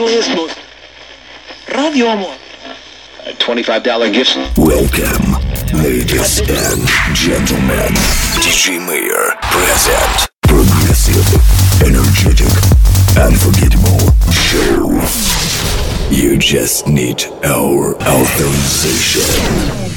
most... Radio Amor. A $25 gift. Welcome, ladies and gentlemen. DJ Mayor present. Progressive, energetic, unforgettable show. You just need our authorization.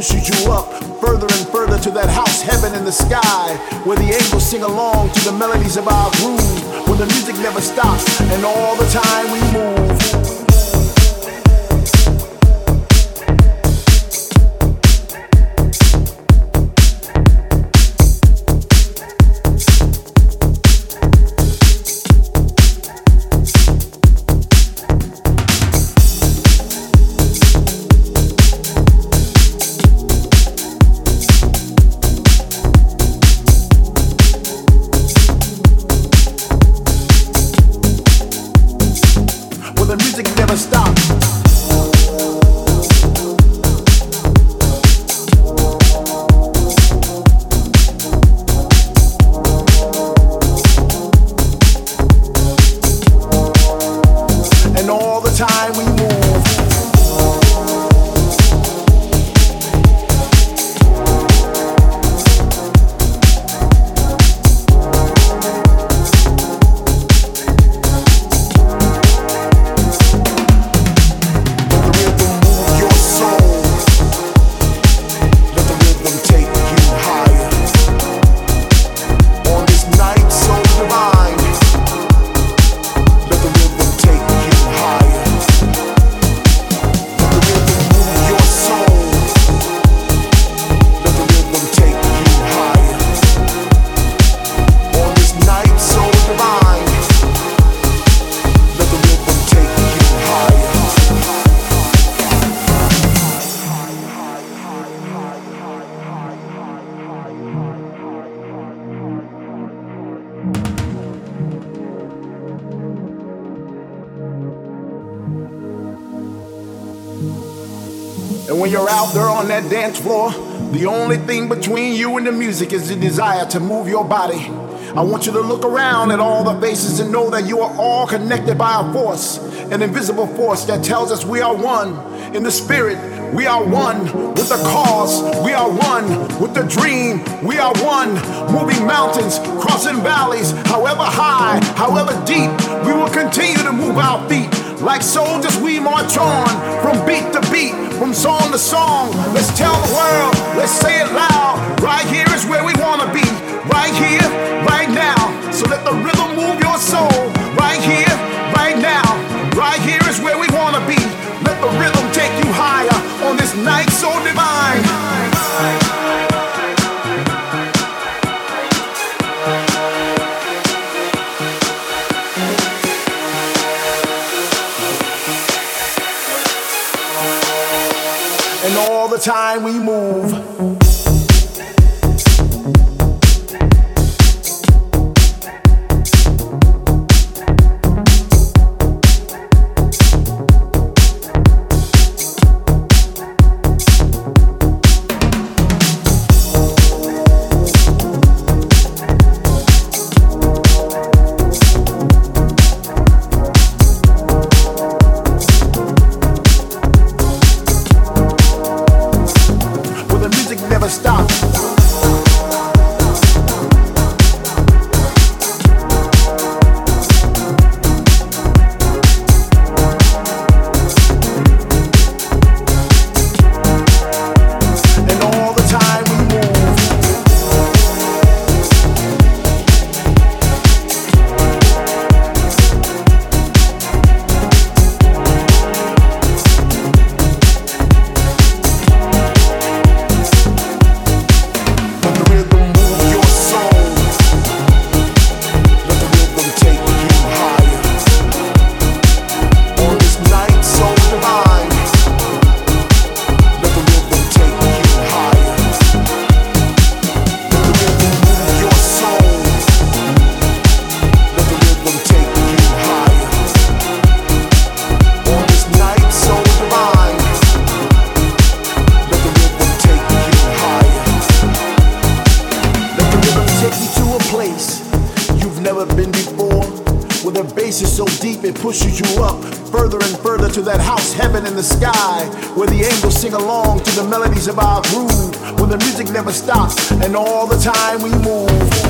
pushes you up further and further to that house heaven in the sky where the angels sing along to the melodies of our groove, where the music never stops and all the time we move. Dance floor, the only thing between you and the music is the desire to move your body. I want you to look around at all the faces and know that you are all connected by a force, an invisible force that tells us we are one in the spirit. We are one with the cause. We are one with the dream. We are one moving mountains, crossing valleys, however high, however deep. We will continue to move our feet like soldiers, we march on from beat to beat, from song to song. Let's tell the world, let's say it loud. Right here is where we wanna be. Right here, right now. So let the rhythm move your soul. Right here, right now. Right here is where we wanna be. Let the rhythm time we move. in the sky, where the angels sing along to the melodies of our groove, when the music never stops and all the time we move.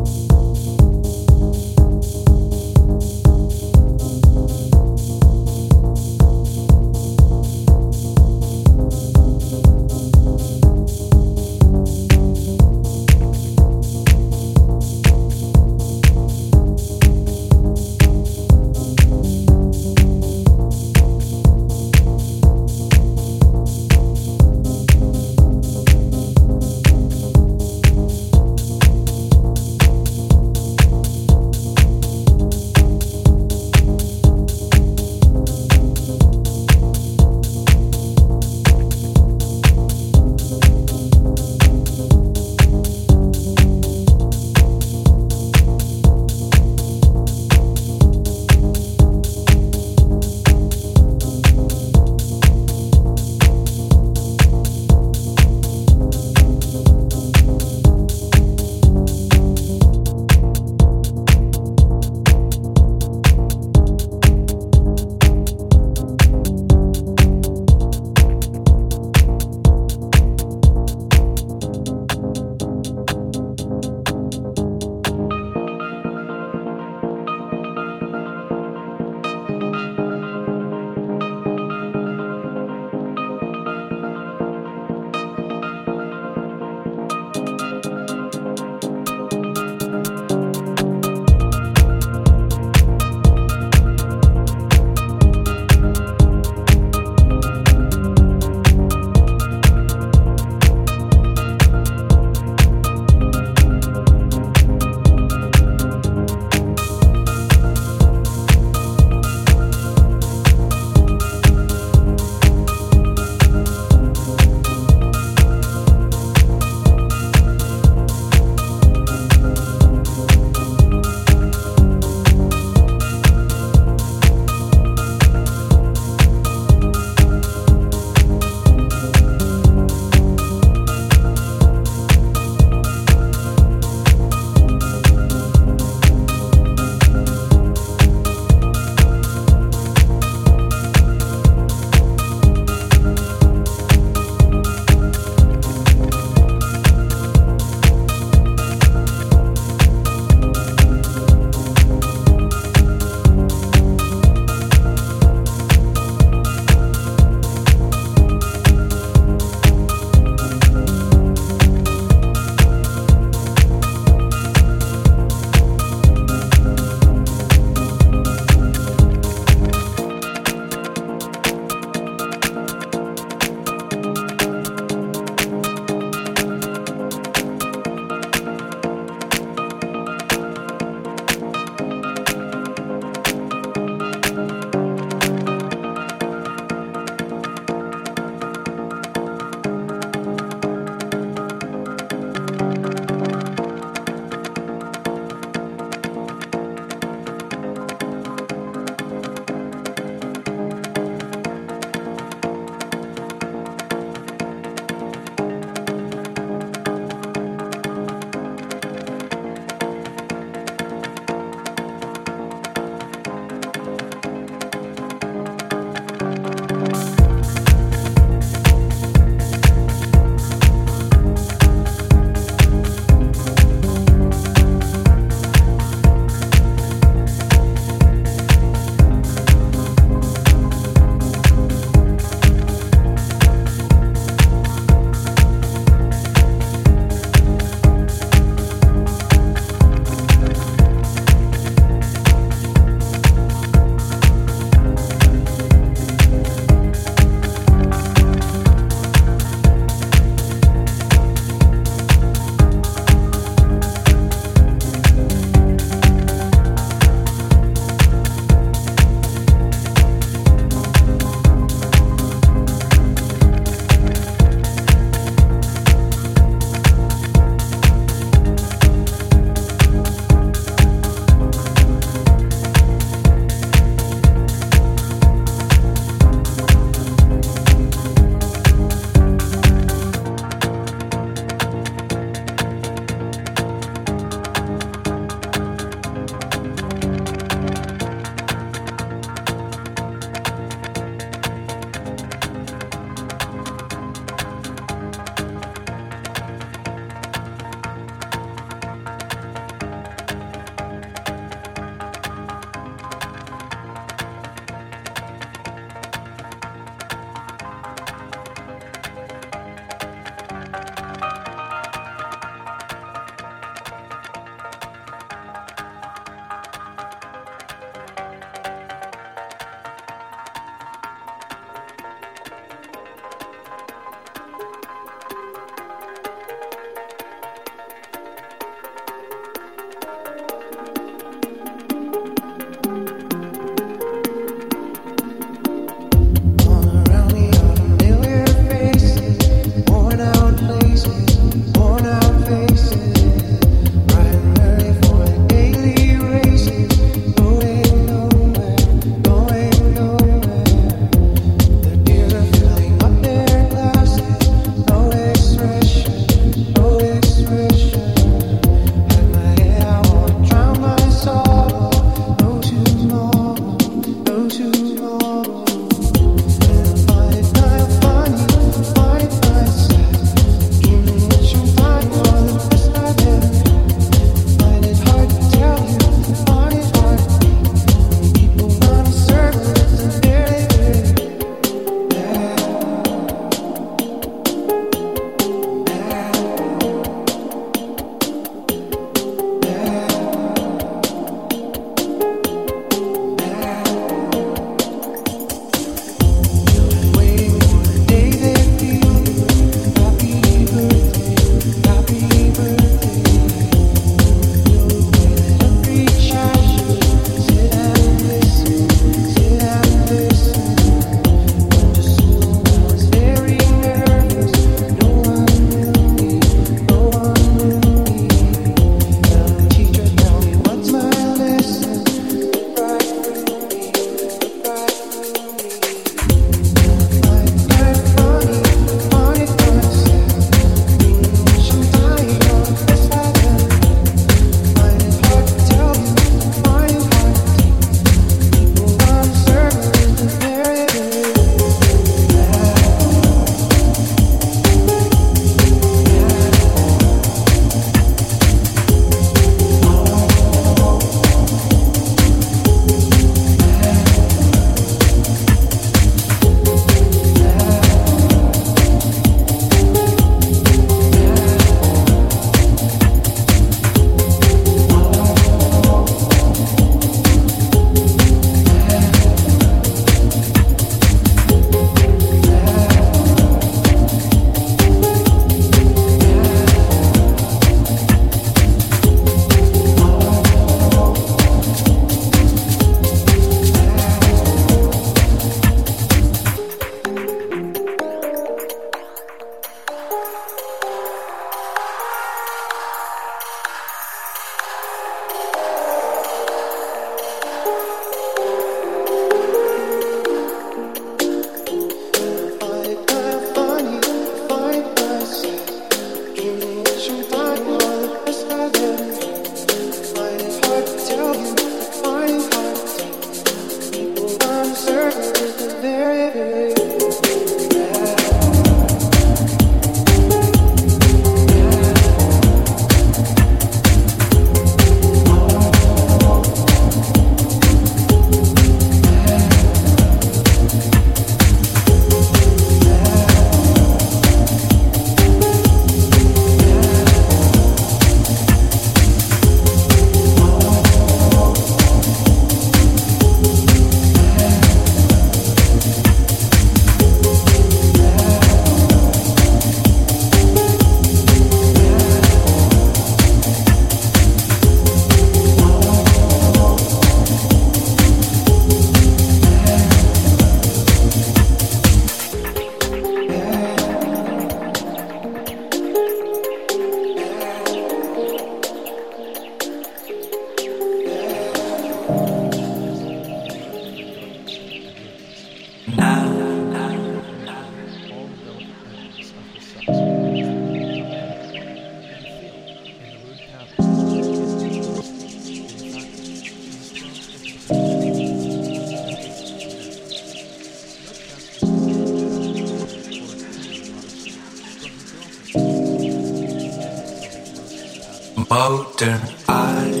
Modern eyes.